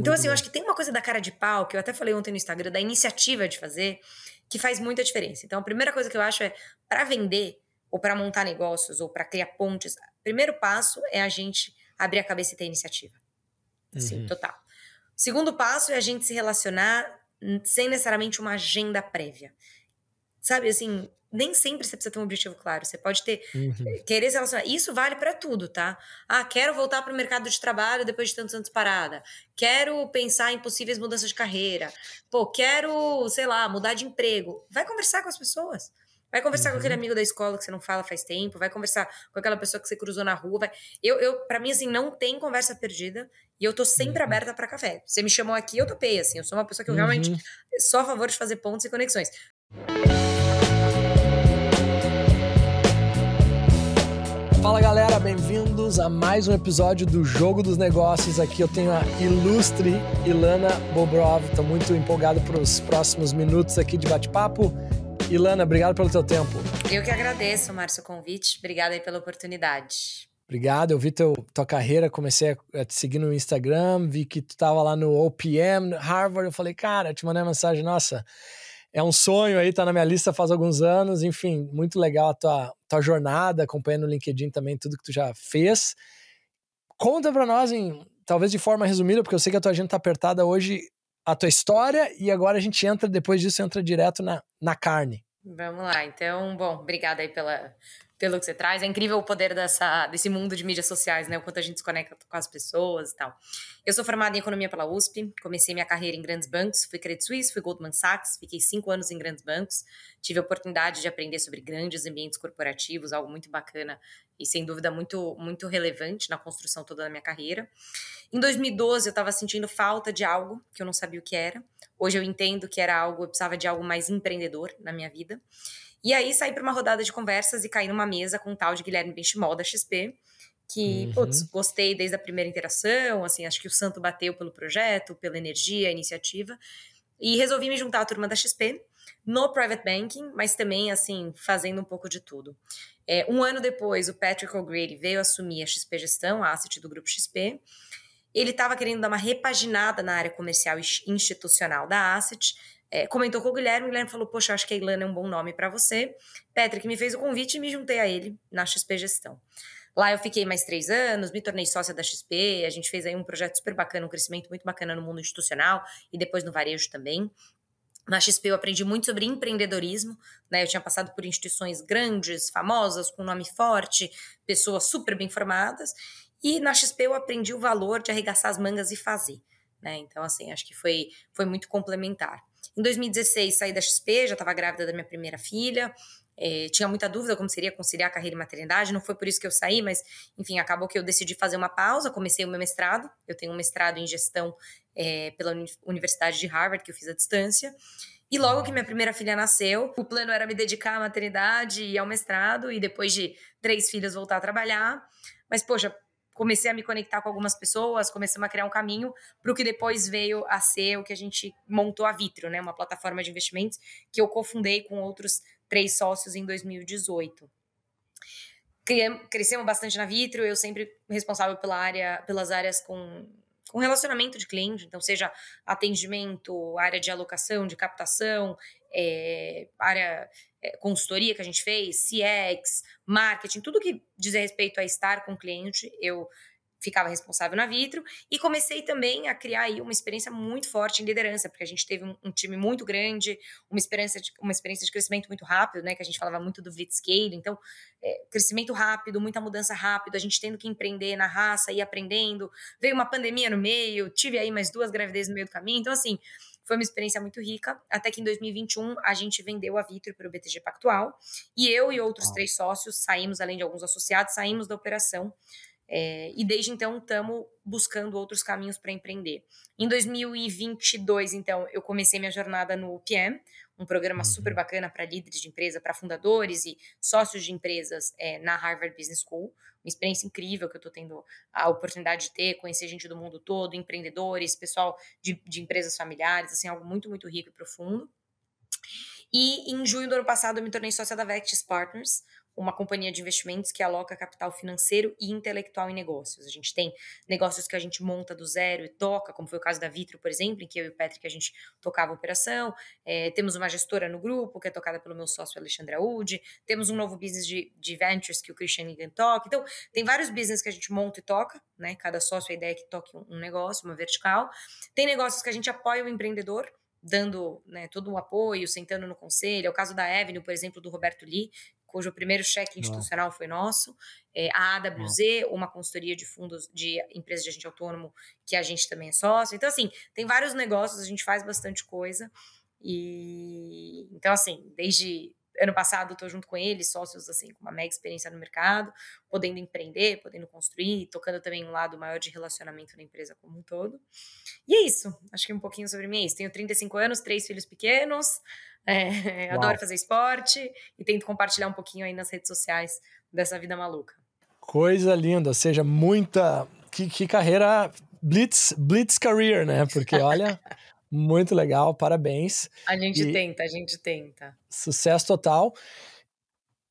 Então, assim, eu acho que tem uma coisa da cara de pau, que eu até falei ontem no Instagram, da iniciativa de fazer, que faz muita diferença. Então, a primeira coisa que eu acho é, para vender, ou para montar negócios, ou para criar pontes, o primeiro passo é a gente abrir a cabeça e ter iniciativa. Assim, uhum. total. Segundo passo é a gente se relacionar sem necessariamente uma agenda prévia. Sabe, assim, nem sempre você precisa ter um objetivo claro. Você pode ter uhum. Querer se relacionar. Isso vale para tudo, tá? Ah, quero voltar para o mercado de trabalho depois de tantos anos parada. Quero pensar em possíveis mudanças de carreira. Pô, quero, sei lá, mudar de emprego. Vai conversar com as pessoas. Vai conversar uhum. com aquele uhum. amigo da escola que você não fala faz tempo, vai conversar com aquela pessoa que você cruzou na rua. Vai... Eu, eu para mim, assim, não tem conversa perdida e eu tô sempre uhum. aberta para café. Você me chamou aqui, eu topei, assim. Eu sou uma pessoa que eu realmente uhum. sou a favor de fazer pontos e conexões. Bem-vindos a mais um episódio do Jogo dos Negócios. Aqui eu tenho a ilustre Ilana Bobrov. Estou muito empolgado para os próximos minutos aqui de bate-papo. Ilana, obrigado pelo teu tempo. Eu que agradeço, Márcio, o convite. Obrigada aí pela oportunidade. Obrigado, eu vi teu, tua carreira, comecei a, te seguir no Instagram, vi que tu estava lá no OPM, Harvard, eu falei, cara, te mandei uma mensagem, nossa, é um sonho aí, tá na minha lista faz alguns anos, enfim, muito legal a tua, tua jornada, acompanhando no LinkedIn também tudo que tu já fez. Conta para nós, em, talvez de forma resumida, porque eu sei que a tua agenda tá apertada hoje, a tua história e agora a gente entra, depois disso, entra direto na, na carne. Vamos lá, então, bom, obrigada aí pela, pelo que você traz. É incrível o poder dessa, desse mundo de mídias sociais, né? O quanto a gente se conecta com as pessoas e tal. Eu sou formada em economia pela USP, comecei minha carreira em grandes bancos, fui Credit Suisse, fui Goldman Sachs, fiquei cinco anos em grandes bancos, tive a oportunidade de aprender sobre grandes ambientes corporativos, algo muito bacana e sem dúvida muito muito relevante na construção toda da minha carreira. Em 2012 eu estava sentindo falta de algo que eu não sabia o que era. Hoje eu entendo que era algo, eu precisava de algo mais empreendedor na minha vida. E aí saí para uma rodada de conversas e caí numa mesa com um tal de Guilherme Benchimol da XP, que, uhum. putz, gostei desde a primeira interação, assim, acho que o santo bateu pelo projeto, pela energia, a iniciativa, e resolvi me juntar à turma da XP no private banking, mas também, assim, fazendo um pouco de tudo. É, um ano depois, o Patrick O'Grady veio assumir a XP Gestão, a asset do grupo XP, ele estava querendo dar uma repaginada na área comercial e institucional da asset, é, comentou com o Guilherme, o Guilherme falou, poxa, acho que a Ilana é um bom nome para você. Patrick me fez o convite e me juntei a ele na XP Gestão. Lá eu fiquei mais três anos, me tornei sócia da XP, a gente fez aí um projeto super bacana, um crescimento muito bacana no mundo institucional e depois no varejo também. Na XP eu aprendi muito sobre empreendedorismo, né? Eu tinha passado por instituições grandes, famosas, com nome forte, pessoas super bem formadas, e na XP eu aprendi o valor de arregaçar as mangas e fazer, né? Então assim, acho que foi foi muito complementar. Em 2016, saí da XP, já estava grávida da minha primeira filha. É, tinha muita dúvida como seria conciliar carreira e maternidade, não foi por isso que eu saí, mas enfim, acabou que eu decidi fazer uma pausa, comecei o meu mestrado, eu tenho um mestrado em gestão é, pela Universidade de Harvard, que eu fiz à distância, e logo que minha primeira filha nasceu, o plano era me dedicar à maternidade e ao mestrado, e depois de três filhas voltar a trabalhar, mas poxa, comecei a me conectar com algumas pessoas, começamos a criar um caminho para o que depois veio a ser o que a gente montou a Vitro, né? Uma plataforma de investimentos que eu cofundei com outros três sócios em 2018. Crescemos bastante na Vitro, eu sempre responsável pela área, pelas áreas com, com relacionamento de cliente, então seja atendimento, área de alocação, de captação, é, área consultoria que a gente fez, CX, marketing, tudo que diz respeito a estar com o cliente, eu ficava responsável na Vitro. E comecei também a criar aí uma experiência muito forte em liderança, porque a gente teve um, um time muito grande, uma experiência, de, uma experiência de crescimento muito rápido, né, que a gente falava muito do Blitzscale, então é, crescimento rápido, muita mudança rápido, a gente tendo que empreender na raça e aprendendo, veio uma pandemia no meio, tive aí mais duas gravidezes no meio do caminho, então assim, foi uma experiência muito rica, até que em 2021 a gente vendeu a Vitro para o BTG Pactual e eu e outros três sócios saímos, além de alguns associados, saímos da operação. É, e desde então estamos buscando outros caminhos para empreender. Em 2022, então, eu comecei minha jornada no PM, um programa super uhum. bacana para líderes de empresa, para fundadores e sócios de empresas é, na Harvard Business School experiência incrível que eu estou tendo a oportunidade de ter, conhecer gente do mundo todo, empreendedores, pessoal de, de empresas familiares, assim, algo muito, muito rico e profundo. E em junho do ano passado eu me tornei sócia da Vectis Partners, uma companhia de investimentos que aloca capital financeiro e intelectual em negócios. A gente tem negócios que a gente monta do zero e toca, como foi o caso da Vitro, por exemplo, em que eu e o Patrick a gente tocava a operação. É, temos uma gestora no grupo, que é tocada pelo meu sócio Alexandre Audi. Temos um novo business de, de ventures que o Christian Ligan toca. Então, tem vários business que a gente monta e toca, né? Cada sócio, a ideia é que toque um, negócio, uma vertical. Tem negócios que a gente apoia o empreendedor, dando né, todo o apoio, sentando no conselho. É o caso da Avenue, por exemplo, do Roberto Lee, cujo primeiro cheque institucional foi nosso. É, a AWZ, uma consultoria de fundos de empresas de agente autônomo, que a gente também é sócio. Então, assim, tem vários negócios, a gente faz bastante coisa. E então, assim, desde ano passado estou junto com eles, sócios assim, com uma mega experiência no mercado, podendo empreender, podendo construir, tocando também um lado maior de relacionamento na empresa como um todo. E é isso, acho que um pouquinho sobre mim é isso. Tenho 35 anos, três filhos pequenos, é, adoro fazer esporte e tento compartilhar um pouquinho aí nas redes sociais dessa vida maluca. Coisa linda, seja muita. Que, que carreira blitz, blitz career, né? Porque olha. Muito legal, parabéns. A gente e tenta, a gente tenta. Sucesso total.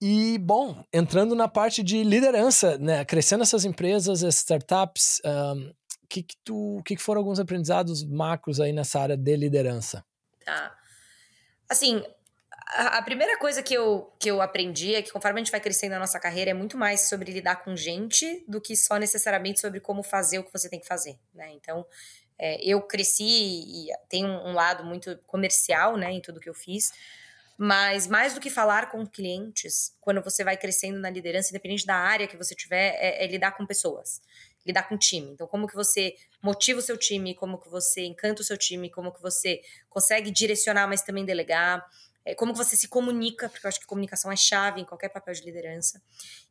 E, bom, entrando na parte de liderança, né? Crescendo essas empresas, essas startups, o um, que, que, tu, que, que foram alguns aprendizados macros aí nessa área de liderança? Tá. Assim, a, a primeira coisa que eu, que eu aprendi é que conforme a gente vai crescendo na nossa carreira, é muito mais sobre lidar com gente do que só necessariamente sobre como fazer o que você tem que fazer, né? Então, é, eu cresci e tenho um lado muito comercial, né, em tudo que eu fiz, mas mais do que falar com clientes, quando você vai crescendo na liderança, independente da área que você tiver, é, é lidar com pessoas, lidar com time. Então, como que você motiva o seu time, como que você encanta o seu time, como que você consegue direcionar, mas também delegar, é, como que você se comunica, porque eu acho que comunicação é chave em qualquer papel de liderança.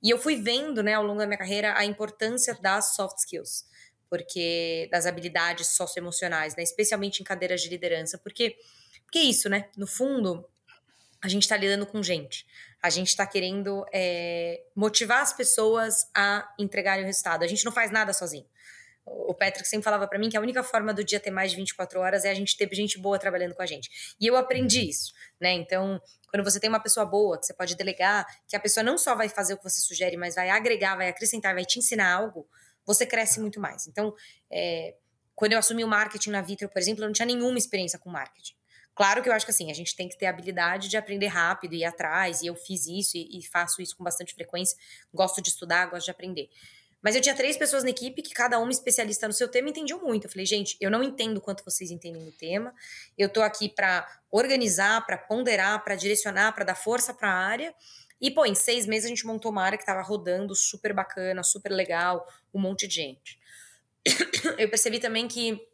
E eu fui vendo, né, ao longo da minha carreira, a importância das soft skills porque das habilidades socioemocionais, né? Especialmente em cadeiras de liderança, porque porque é isso, né? No fundo, a gente está lidando com gente. A gente está querendo é, motivar as pessoas a entregarem o resultado. A gente não faz nada sozinho. O Patrick sempre falava para mim que a única forma do dia ter mais de 24 horas é a gente ter gente boa trabalhando com a gente. E eu aprendi isso, né? Então, quando você tem uma pessoa boa, que você pode delegar, que a pessoa não só vai fazer o que você sugere, mas vai agregar, vai acrescentar, vai te ensinar algo, você cresce muito mais. Então, é, quando eu assumi o marketing na Vitro, por exemplo, eu não tinha nenhuma experiência com marketing. Claro que eu acho que assim, a gente tem que ter a habilidade de aprender rápido e ir atrás, e eu fiz isso e, e faço isso com bastante frequência. Gosto de estudar, gosto de aprender. Mas eu tinha três pessoas na equipe que cada uma especialista no seu tema entendiam muito. Eu falei, gente, eu não entendo quanto vocês entendem no tema. Eu tô aqui para organizar, para ponderar, para direcionar, para dar força para a área. E, pô, em seis meses a gente montou uma área que estava rodando super bacana, super legal, um monte de gente. Eu percebi também que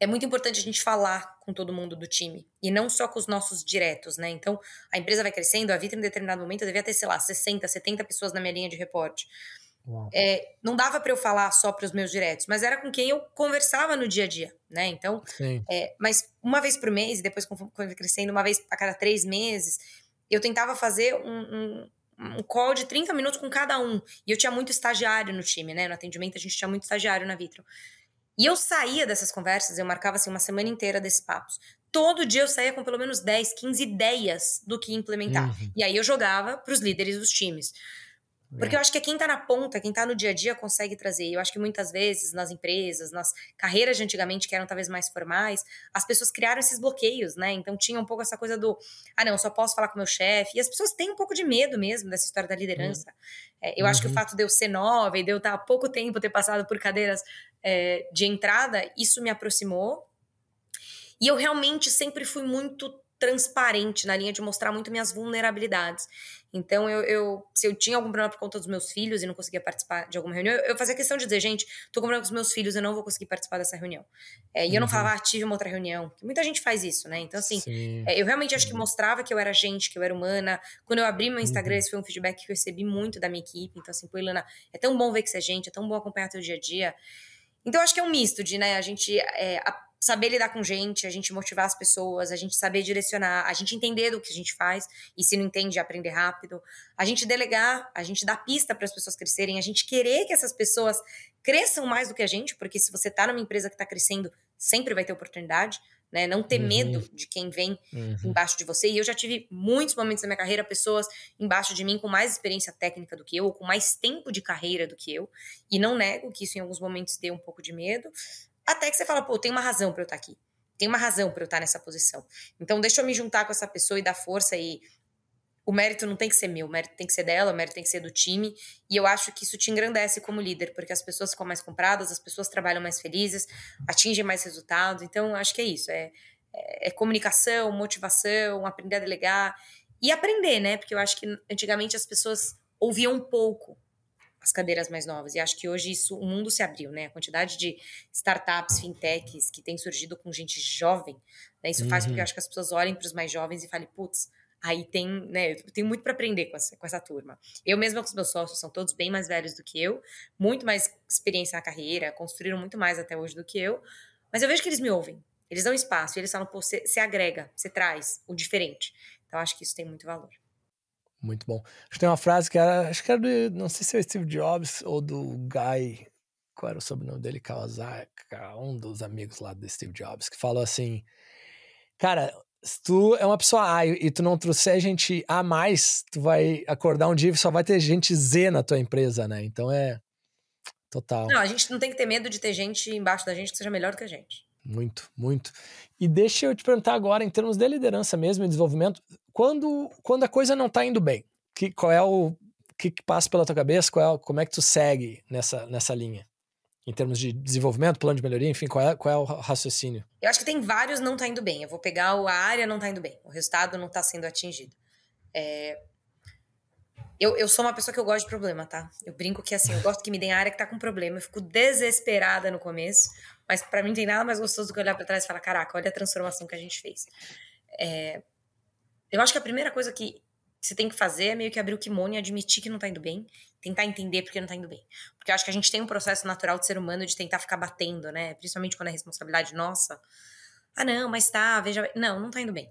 é muito importante a gente falar com todo mundo do time e não só com os nossos diretos, né? Então, a empresa vai crescendo, a Vita em determinado momento eu devia ter, sei lá, 60, 70 pessoas na minha linha de reporte. É, não dava para eu falar só para os meus diretos, mas era com quem eu conversava no dia a dia, né? Então, é, mas uma vez por mês, depois quando crescendo, uma vez a cada três meses, eu tentava fazer um, um, um call de 30 minutos com cada um. E eu tinha muito estagiário no time, né? No atendimento a gente tinha muito estagiário na Vitro. E eu saía dessas conversas, eu marcava assim uma semana inteira desses papos. Todo dia eu saía com pelo menos 10, 15 ideias do que implementar. Uhum. E aí eu jogava para os líderes dos times. Porque eu acho que é quem está na ponta, quem está no dia a dia consegue trazer. Eu acho que muitas vezes nas empresas, nas carreiras de antigamente que eram talvez mais formais, as pessoas criaram esses bloqueios, né? Então tinha um pouco essa coisa do, ah, não, só posso falar com meu chefe. E as pessoas têm um pouco de medo mesmo dessa história da liderança. Uhum. É, eu uhum. acho que o uhum. fato de eu ser nova e de eu estar há pouco tempo ter passado por cadeiras é, de entrada, isso me aproximou. E eu realmente sempre fui muito transparente na linha de mostrar muito minhas vulnerabilidades. Então, eu, eu, se eu tinha algum problema por conta dos meus filhos e não conseguia participar de alguma reunião, eu, eu fazia questão de dizer, gente, tô com problema com os meus filhos, eu não vou conseguir participar dessa reunião. É, e uhum. eu não uhum. falava, ah, tive uma outra reunião. Muita gente faz isso, né? Então, assim, é, eu realmente acho que mostrava que eu era gente, que eu era humana. Quando eu abri meu Instagram, uhum. esse foi um feedback que eu recebi muito da minha equipe. Então, assim, pô, Ilana, é tão bom ver que você é gente, é tão bom acompanhar teu dia a dia. Então, acho que é um misto de, né, a gente é, a, saber lidar com gente, a gente motivar as pessoas, a gente saber direcionar, a gente entender do que a gente faz e se não entende, aprender rápido, a gente delegar, a gente dar pista para as pessoas crescerem, a gente querer que essas pessoas cresçam mais do que a gente, porque se você está numa empresa que está crescendo, sempre vai ter oportunidade, né? Não ter uhum. medo de quem vem uhum. embaixo de você. E eu já tive muitos momentos na minha carreira, pessoas embaixo de mim com mais experiência técnica do que eu, ou com mais tempo de carreira do que eu. E não nego que isso em alguns momentos dê um pouco de medo. Até que você fala, pô, tem uma razão para eu estar aqui. Tem uma razão para eu estar nessa posição. Então, deixa eu me juntar com essa pessoa e dar força e o mérito não tem que ser meu, o mérito tem que ser dela, o mérito tem que ser do time. E eu acho que isso te engrandece como líder, porque as pessoas ficam mais compradas, as pessoas trabalham mais felizes, atingem mais resultados. Então, acho que é isso. É, é, é comunicação, motivação, aprender a delegar e aprender, né? Porque eu acho que antigamente as pessoas ouviam um pouco as cadeiras mais novas. E acho que hoje isso, o mundo se abriu, né? A quantidade de startups, fintechs que tem surgido com gente jovem, né? Isso uhum. faz com que eu acho que as pessoas olhem para os mais jovens e falem, putz, Aí tem, né, eu tenho muito para aprender com essa, com essa turma. Eu mesma com os meus sócios, são todos bem mais velhos do que eu, muito mais experiência na carreira, construíram muito mais até hoje do que eu, mas eu vejo que eles me ouvem, eles dão espaço, eles falam, pô, você, agrega, você traz o diferente. Então acho que isso tem muito valor. Muito bom. Acho que tem uma frase que era, acho que era do, não sei se é o Steve Jobs ou do Guy, qual era o sobrenome dele, Kawasaki, um dos amigos lá do Steve Jobs, que falou assim, cara, se tu é uma pessoa A e tu não trouxer gente A mais, tu vai acordar um dia e só vai ter gente Z na tua empresa, né? Então é total. Não, a gente não tem que ter medo de ter gente embaixo da gente que seja melhor do que a gente. Muito, muito. E deixa eu te perguntar agora, em termos de liderança mesmo e desenvolvimento, quando, quando a coisa não tá indo bem, que, qual é o que, que passa pela tua cabeça? Qual é, como é que tu segue nessa, nessa linha? Em termos de desenvolvimento, plano de melhoria, enfim, qual é, qual é o raciocínio? Eu acho que tem vários não tá indo bem. Eu vou pegar a área não tá indo bem, o resultado não tá sendo atingido. É... Eu, eu sou uma pessoa que eu gosto de problema, tá? Eu brinco que assim, eu gosto que me deem a área que tá com problema. Eu fico desesperada no começo, mas para mim não tem nada mais gostoso do que olhar para trás e falar: caraca, olha a transformação que a gente fez. É... Eu acho que a primeira coisa que você tem que fazer é meio que abrir o kimono e admitir que não tá indo bem, tentar entender porque não tá indo bem. Porque eu acho que a gente tem um processo natural de ser humano de tentar ficar batendo, né? Principalmente quando é responsabilidade nossa. Ah, não, mas tá, veja. Não, não tá indo bem.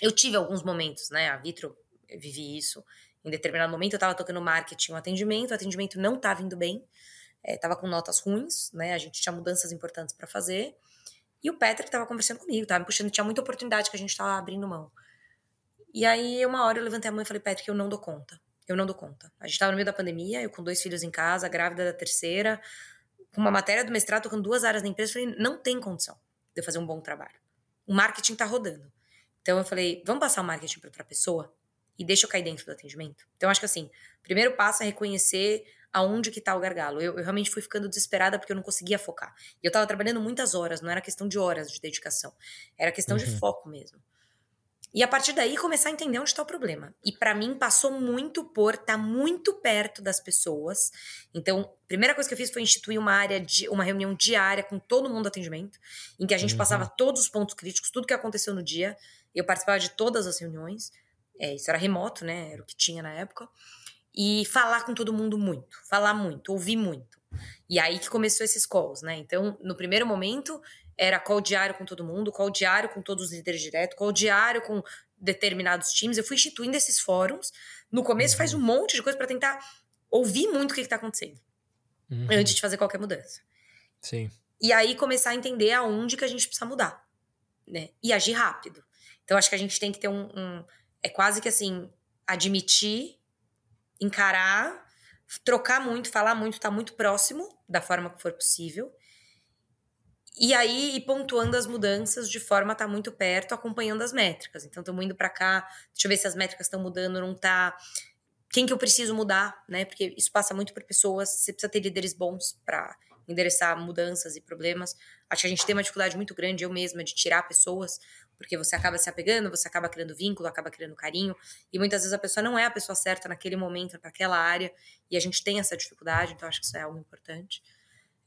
Eu tive alguns momentos, né? A Vitro, eu vivi isso. Em determinado momento eu tava tocando marketing, um atendimento, o atendimento não tava indo bem, é, tava com notas ruins, né? A gente tinha mudanças importantes para fazer. E o Patrick tava conversando comigo, tava me puxando, tinha muita oportunidade que a gente tava abrindo mão. E aí, uma hora eu levantei a mão e falei, Patrick, eu não dou conta. Eu não dou conta. A gente tava no meio da pandemia, eu com dois filhos em casa, grávida da terceira, com uma matéria do mestrado, tocando duas áreas na empresa. Eu falei, não tem condição de eu fazer um bom trabalho. O marketing tá rodando. Então eu falei, vamos passar o marketing para outra pessoa e deixa eu cair dentro do atendimento. Então acho que assim, primeiro passo é reconhecer aonde que tá o gargalo. Eu, eu, realmente fui ficando desesperada porque eu não conseguia focar. E eu tava trabalhando muitas horas, não era questão de horas de dedicação, era questão uhum. de foco mesmo. E a partir daí começar a entender onde está o problema. E para mim passou muito por estar tá muito perto das pessoas. Então, a primeira coisa que eu fiz foi instituir uma área de uma reunião diária com todo mundo do atendimento, em que a gente uhum. passava todos os pontos críticos, tudo que aconteceu no dia. Eu participava de todas as reuniões. É, isso era remoto, né? Era o que tinha na época. E falar com todo mundo muito, falar muito, ouvir muito. E aí que começou esses calls, né? Então, no primeiro momento, era qual diário com todo mundo, qual diário com todos os líderes direto, qual diário com determinados times. Eu fui instituindo esses fóruns. No começo faz um uhum. monte de coisa para tentar ouvir muito o que está acontecendo uhum. antes de fazer qualquer mudança. Sim. E aí começar a entender aonde que a gente precisa mudar, né? E agir rápido. Então acho que a gente tem que ter um, um é quase que assim admitir, encarar, trocar muito, falar muito, estar tá muito próximo da forma que for possível e aí, ir pontuando as mudanças de forma a estar tá muito perto, acompanhando as métricas. Então, estamos indo para cá, deixa eu ver se as métricas estão mudando, não tá. Quem que eu preciso mudar, né? Porque isso passa muito por pessoas, você precisa ter líderes bons para endereçar mudanças e problemas. Acho que a gente tem uma dificuldade muito grande, eu mesma, de tirar pessoas, porque você acaba se apegando, você acaba criando vínculo, acaba criando carinho, e muitas vezes a pessoa não é a pessoa certa naquele momento, para aquela área, e a gente tem essa dificuldade, então acho que isso é algo importante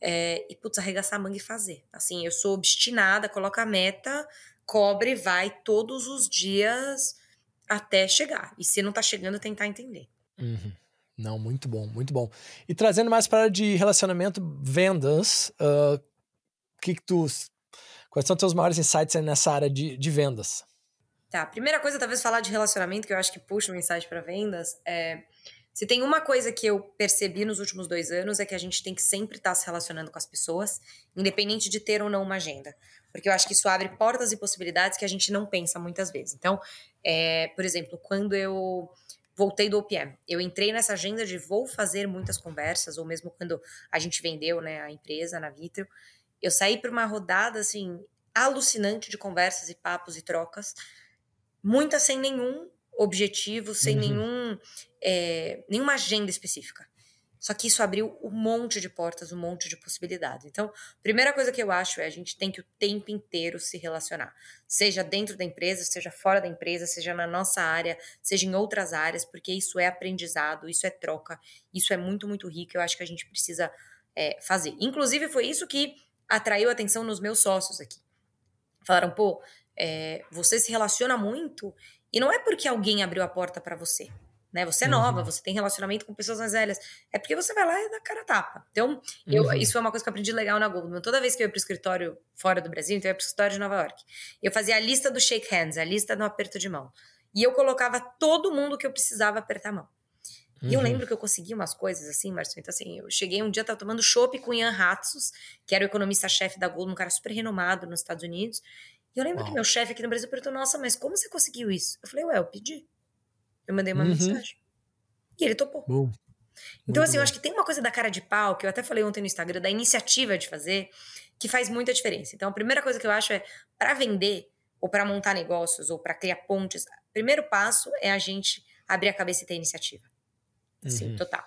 é, e, putz, arregaçar a manga e fazer. Assim, eu sou obstinada, coloca a meta, cobre, vai todos os dias até chegar. E se não tá chegando, tentar entender. Uhum. Não, muito bom, muito bom. E trazendo mais para a área de relacionamento, vendas, uh, que, que tu. Quais são os teus maiores insights nessa área de, de vendas? Tá, primeira coisa, talvez falar de relacionamento, que eu acho que puxa um insight para vendas, é Se tem uma coisa que eu percebi nos últimos dois anos é que a gente tem que sempre estar tá se relacionando com as pessoas, independente de ter ou não uma agenda. Porque eu acho que isso abre portas e possibilidades que a gente não pensa muitas vezes. Então, é, por exemplo, quando eu voltei do OPM, eu entrei nessa agenda de vou fazer muitas conversas, ou mesmo quando a gente vendeu né, a empresa na Vitro, eu saí para uma rodada assim alucinante de conversas e papos e trocas, muitas sem nenhum objetivo, sem uhum. nenhum, é, nenhuma agenda específica. Só que isso abriu um monte de portas, um monte de possibilidades. Então, primeira coisa que eu acho é a gente tem que o tempo inteiro se relacionar. Seja dentro da empresa, seja fora da empresa, seja na nossa área, seja em outras áreas, porque isso é aprendizado, isso é troca, isso é muito, muito rico. Eu acho que a gente precisa é, fazer. Inclusive, foi isso que atraiu atenção nos meus sócios aqui. Falaram, pô, é, você se relaciona muito e não é porque alguém abriu a porta para você. Né? Você é nova, uhum. você tem relacionamento com pessoas mais velhas. É porque você vai lá e dá cara a tapa. Então, eu, uhum. isso foi uma coisa que eu aprendi legal na Goldman. Toda vez que eu ia pro escritório fora do Brasil, então eu ia pro escritório de Nova York, eu fazia a lista do shake hands, a lista do aperto de mão. E eu colocava todo mundo que eu precisava apertar a mão. Uhum. E eu uhum. lembro que eu consegui umas coisas assim, Marcio. Então, assim, eu cheguei um dia, tava tomando chopp com Ian Hatsus, que era o economista-chefe da Goldman, um cara super renomado nos Estados Unidos. E eu lembro Uau. que meu chefe aqui no Brasil perguntou: Nossa, mas como você conseguiu isso? Eu falei: Ué, eu pedi. Eu mandei uma uhum. mensagem. E ele topou. Bom. Então, Muito assim, bom. eu acho que tem uma coisa da cara de pau, que eu até falei ontem no Instagram, da iniciativa de fazer, que faz muita diferença. Então, a primeira coisa que eu acho é, para vender, ou para montar negócios, ou para criar pontes, o primeiro passo é a gente abrir a cabeça e ter iniciativa. Sim, uhum. total.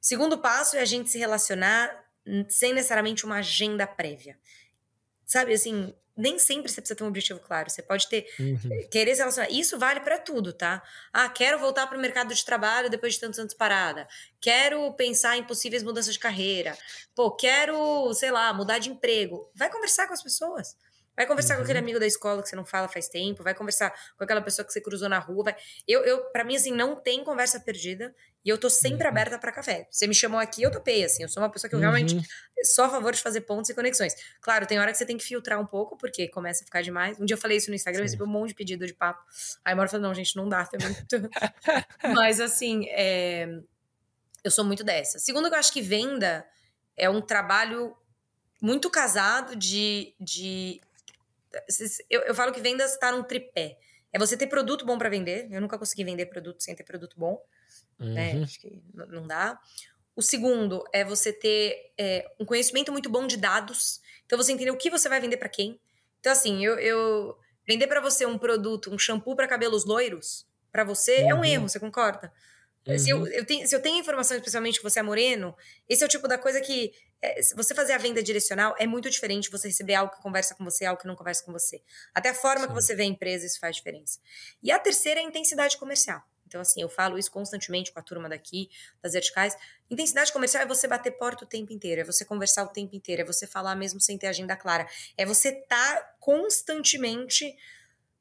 Segundo passo é a gente se relacionar sem necessariamente uma agenda prévia. Sabe, assim, nem sempre você precisa ter um objetivo claro. Você pode ter uhum. Eh, querer se relacionar. Isso vale para tudo, tá? Ah, quero voltar para o mercado de trabalho depois de tantos anos parada. Quero pensar em possíveis mudanças de carreira. Pô, quero, sei lá, mudar de emprego. Vai conversar com as pessoas. Vai conversar uhum. com aquele uhum. amigo da escola que você não fala faz tempo, vai conversar com aquela pessoa que você cruzou na rua. Vai... Eu, eu para mim, assim, não tem conversa perdida e eu tô sempre uhum. aberta para café. Você me chamou aqui, eu topei, assim. Eu sou uma pessoa que eu realmente uhum. sou a favor de fazer pontos e conexões. Claro, tem hora que você tem que filtrar um pouco, porque começa a ficar demais. Um dia eu falei isso no Instagram, eu recebi um monte de pedido de papo. Aí uma hora falou, não, gente, não dá, também. Mas, assim, é... eu sou muito dessa. Segundo, eu acho que venda é um trabalho muito casado de, de eu, eu falo que vendas está num tripé. É você ter produto bom para vender. Eu nunca consegui vender produto sem ter produto bom. Né? Uhum. Né? Acho que não dá. O segundo é você ter é, um conhecimento muito bom de dados. Então você entender o que você vai vender para quem. Então, assim, eu, eu vender para você um produto, um shampoo para cabelos loiros, para você uhum. é um uhum. erro, você concorda? Uhum. Se, eu, eu tenho, se eu tenho informação, especialmente que você é moreno, esse é o tipo da coisa que é, você fazer a venda direcional é muito diferente você receber algo que conversa com você algo que não conversa com você. Até a forma Sim. que você vê a empresa, isso faz diferença. E a terceira é a intensidade comercial. Então, assim, eu falo isso constantemente com a turma daqui, das verticais. Intensidade comercial é você bater porta o tempo inteiro, é você conversar o tempo inteiro, é você falar mesmo sem ter agenda clara. É você estar tá constantemente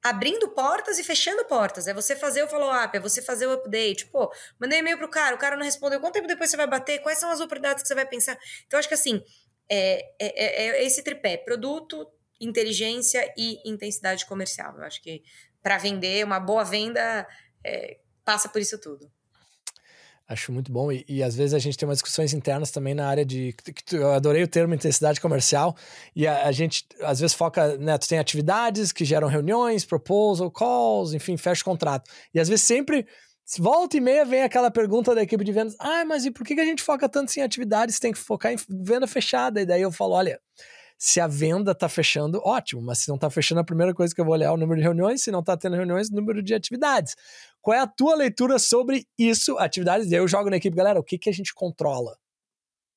abrindo portas e fechando portas. É você fazer o follow-up, é você fazer o update. Pô, mandei e-mail pro cara, o cara não respondeu. Quanto tempo depois você vai bater? Quais são as oportunidades que você vai pensar? Então, acho que assim, é, é, é, é esse tripé: produto, inteligência e intensidade comercial. Eu acho que para vender, uma boa venda é, passa por isso tudo. Acho muito bom. E, e, às vezes a gente tem umas discussões internas também na área de. Eu adorei o termo intensidade comercial. E a, a, gente às vezes foca, né? Tu tem atividades que geram reuniões, proposal, calls, enfim, fecha o contrato. E às vezes sempre. Volta e meia vem aquela pergunta da equipe de vendas: ah, mas e por que a gente foca tanto em atividades? Tem que focar em venda fechada. E daí eu falo: olha, se a venda está fechando, ótimo, mas se não está fechando, a primeira coisa que eu vou olhar é o número de reuniões, se não está tendo reuniões, o número de atividades. Qual é a tua leitura sobre isso, atividades? E eu jogo na equipe, galera, o que, que a gente controla?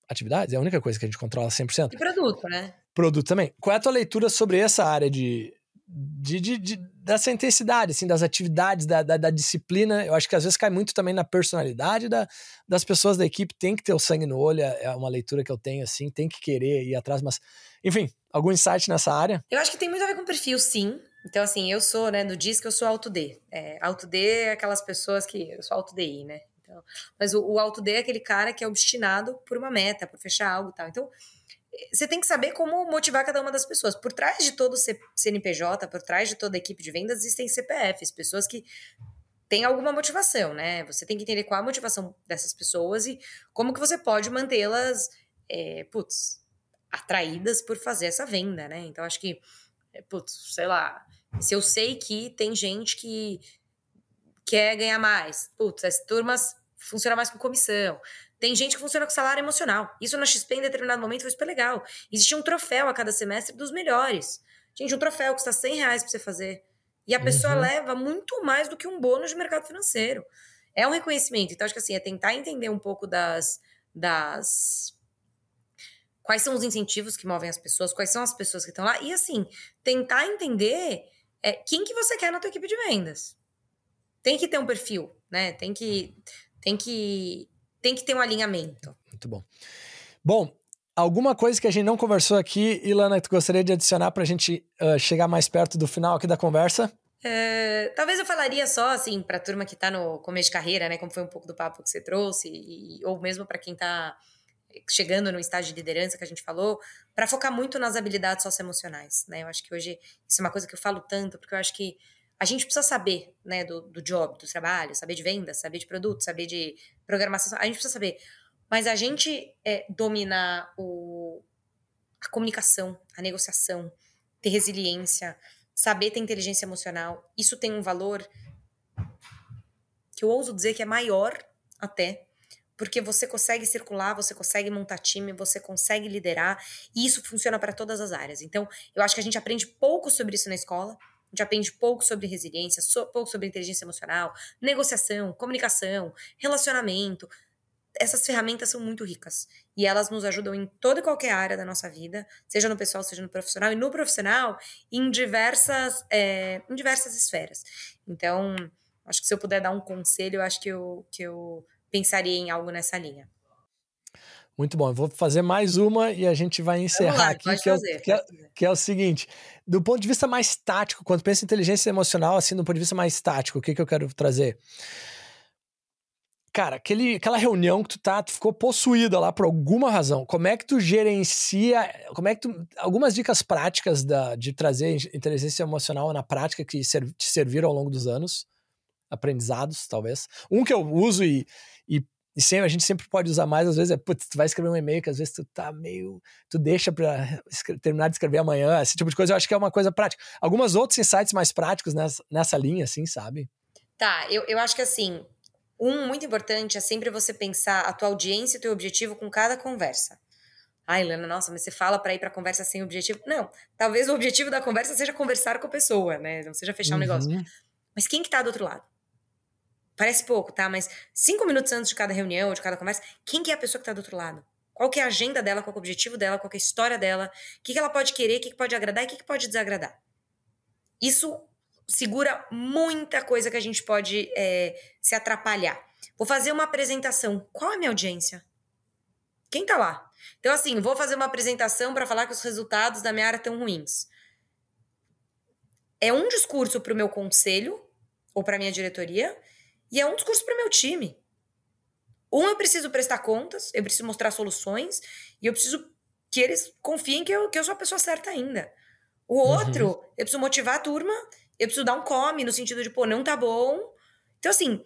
Atividades é a única coisa que a gente controla 100%. E produto, né? Produto também. Qual é a tua leitura sobre essa área de, de, de, de, dessa intensidade, assim, das atividades, da, da, da, disciplina. Eu acho que às vezes cai muito também na personalidade da, das pessoas da equipe. Tem que ter o sangue no olho, é, é uma leitura que eu tenho, assim, tem que querer ir atrás, mas, enfim, algum insight nessa área? Eu acho que tem muito a ver com perfil, sim. Então, assim, eu sou, né, no DISC eu sou Auto D. É, Auto D é aquelas pessoas que. Eu sou Auto DI, né? Então, mas o, o Auto D é aquele cara que é obstinado por uma meta, por fechar algo e tal. Então, você tem que saber como motivar cada uma das pessoas. Por trás de todo CNPJ, por trás de toda a equipe de vendas, existem CPFs, pessoas que tem alguma motivação, né? Você tem que entender qual a motivação dessas pessoas e como que você pode mantê-las, é, putz, atraídas por fazer essa venda, né? Então, acho que, é, putz, sei lá, se eu sei que tem gente que quer ganhar mais, putz, as turmas funcionam mais com comissão. Tem gente que funciona com salário emocional. Isso na XP, em determinado momento, foi super legal. Existia um troféu a cada semestre dos melhores. Gente, um troféu custa 100 reais pra você fazer. E a pessoa uhum. leva muito mais do que um bônus de mercado financeiro. É um reconhecimento. Então, acho que assim, é tentar entender um pouco das. das quais são os incentivos que movem as pessoas, quais são as pessoas que estão lá. E assim, tentar entender é, quem que você quer na tua equipe de vendas. Tem que ter um perfil, né? Tem que. Tem que tem que ter um alinhamento. Muito bom. Bom, alguma coisa que a gente não conversou aqui, Ilana, tu gostaria de adicionar para a gente uh, chegar mais perto do final aqui da conversa? É, talvez eu falaria só, assim, para a turma que está no começo de carreira, né, como foi um pouco do papo que você trouxe, e, ou mesmo para quem está chegando no estágio de liderança que a gente falou, para focar muito nas habilidades socioemocionais, né? Eu acho que hoje isso é uma coisa que eu falo tanto, porque eu acho que a gente precisa saber, né, do, do job, do trabalho, saber de venda, saber de produto, saber de programação, a gente precisa saber. Mas a gente é, dominar o, a comunicação, a negociação, ter resiliência, saber ter inteligência emocional, isso tem um valor que eu ouso dizer que é maior até, porque você consegue circular, você consegue montar time, você consegue liderar, e isso funciona para todas as áreas. Então, eu acho que a gente aprende pouco sobre isso na escola, a gente aprende pouco sobre resiliência, so, pouco sobre inteligência emocional, negociação, comunicação, relacionamento. Essas ferramentas são muito ricas e elas nos ajudam em toda e qualquer área da nossa vida, seja no pessoal, seja no profissional, e no profissional em diversas, é, em diversas esferas. Então, acho que se eu puder dar um conselho, acho que eu, que eu pensaria em algo nessa linha. Muito bom. Eu vou fazer mais uma e a gente vai encerrar lá, aqui, que, fazer, é, o, que, é, que, é, o seguinte: do ponto de vista mais tático, quando pensa em inteligência emocional, assim, do ponto de vista mais tático, o que, que eu quero trazer? Cara, aquele, aquela reunião que tu tá, tu ficou possuída lá por alguma razão. Como é que tu gerencia? Como é que tu. Algumas dicas práticas da, de trazer inteligência emocional na prática que ser, te serviram ao longo dos anos, aprendizados, talvez. Um que eu uso e, e e sempre, a gente sempre pode usar mais, às vezes, é, putz, tu vai escrever um e-mail que às vezes tu tá meio. Tu deixa pra terminar de escrever amanhã, esse tipo de coisa, eu acho que é uma coisa prática. Algumas outros insights mais práticos nessa, nessa linha, assim, sabe? Tá, eu, eu acho que assim, um muito importante é sempre você pensar a tua audiência e o teu objetivo com cada conversa. Ai, Lana, nossa, mas você fala para ir pra conversa sem objetivo. Não, talvez o objetivo da conversa seja conversar com a pessoa, né? Não seja fechar um negócio. Uhum. Mas quem que tá do outro lado? Parece pouco, tá? Mas cinco minutos antes de cada reunião, de cada conversa, quem que é a pessoa que tá do outro lado? Qual é a agenda dela, qual é o objetivo dela, qual é a história dela, o que, que ela pode querer, o que, que pode agradar e o que, que pode desagradar. Isso segura muita coisa que a gente pode é, se atrapalhar. Vou fazer uma apresentação. Qual é a minha audiência? Quem tá lá? Então, assim, vou fazer uma apresentação para falar que os resultados da minha área estão ruins. É um discurso para o meu conselho ou para minha diretoria e é um discurso para o meu time. Um, eu preciso prestar contas, eu preciso mostrar soluções, e eu preciso que eles confiem que eu, que eu sou a pessoa certa ainda. O uhum. outro, uhum. eu preciso motivar a turma, eu preciso dar um come, no sentido de, pô, não tá bom. Então, assim,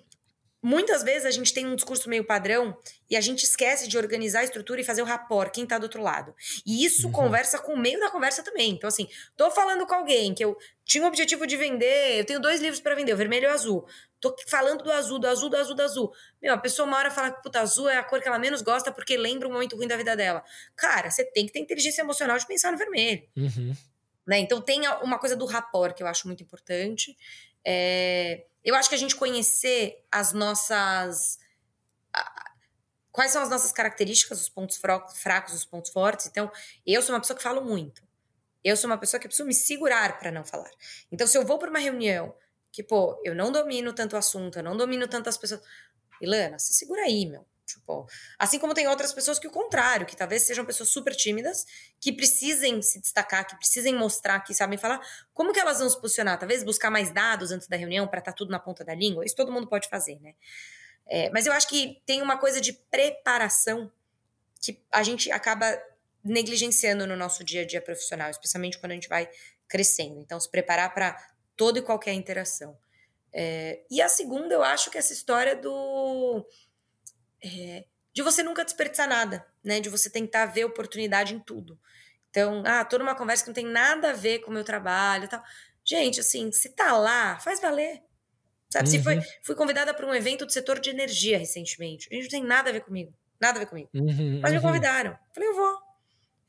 muitas vezes a gente tem um discurso meio padrão e a gente esquece de organizar a estrutura e fazer o rapport, quem tá do outro lado. E isso uhum. conversa com o meio da conversa também. Então, assim, tô falando com alguém que eu tinha o objetivo de vender, eu tenho dois livros para vender, o vermelho e o azul. Tô falando do azul, do azul, do azul, do azul. Meu, a pessoa uma hora fala que puta, azul é a cor que ela menos gosta porque lembra um momento ruim da vida dela. Cara, você tem que ter inteligência emocional de pensar no vermelho. Uhum. Né? Então tem uma coisa do rapport que eu acho muito importante. É, eu acho que a gente conhecer as nossas. Quais são as nossas características, os pontos fracos, os pontos fortes. Então, eu sou uma pessoa que falo muito. Eu sou uma pessoa que preciso me segurar para não falar. Então, se eu vou para uma reunião que, pô, eu não domino tanto o assunto, eu não domino tantas pessoas. Ilana, se segura aí, meu. Tipo, assim como tem outras pessoas que o contrário, que talvez sejam pessoas super tímidas, que precisem se destacar, que precisem mostrar que sabem falar, como que elas vão se posicionar? Talvez buscar mais dados antes da reunião para estar tá tudo na ponta da língua. Isso todo mundo pode fazer, né? É, mas eu acho que tem uma coisa de preparação que a gente acaba negligenciando no nosso dia a dia profissional, especialmente quando a gente vai crescendo. Então, se preparar para toda e qualquer interação. É, e a segunda, eu acho que é essa história do. É, de você nunca desperdiçar nada, né? De você tentar ver oportunidade em tudo. Então, ah, tô numa conversa que não tem nada a ver com o meu trabalho e tal. Gente, assim, se tá lá, faz valer. Sabe, uhum. se foi, fui convidada para um evento do setor de energia recentemente. A gente não tem nada a ver comigo. Nada a ver comigo. Uhum, Mas me uhum. convidaram. Falei, eu vou.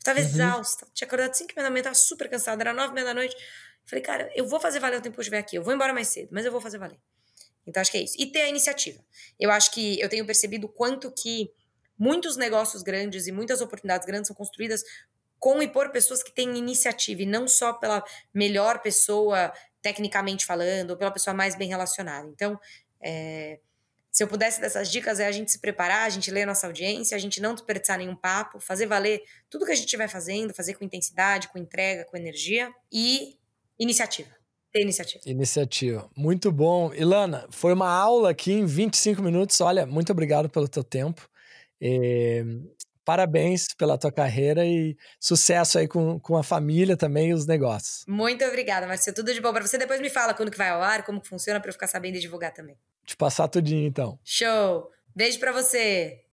Tava uhum. exausta. Tinha acordado 5 da manhã, tava super cansada. Era 9 da noite. Falei, cara, eu vou fazer valer o tempo de ver aqui. Eu vou embora mais cedo, mas eu vou fazer valer. Então, acho que é isso. E ter a iniciativa. Eu acho que eu tenho percebido quanto que muitos negócios grandes e muitas oportunidades grandes são construídas com e por pessoas que têm iniciativa e não só pela melhor pessoa, tecnicamente falando, ou pela pessoa mais bem relacionada. Então, é, se eu pudesse dessas dicas, é a gente se preparar, a gente ler a nossa audiência, a gente não desperdiçar nenhum papo, fazer valer tudo que a gente estiver fazendo, fazer com intensidade, com entrega, com energia e iniciativa. Ter iniciativa. Iniciativa. Muito bom. Ilana, foi uma aula aqui em 25 minutos. Olha, muito obrigado pelo teu tempo. É, parabéns pela tua carreira e sucesso aí com, com a família também e os negócios. Muito obrigada, Marcia. Tudo de bom para você. Depois me fala quando que vai ao ar, como que funciona para eu ficar sabendo e divulgar também. Te passar tudinho, então. Show. Beijo para você.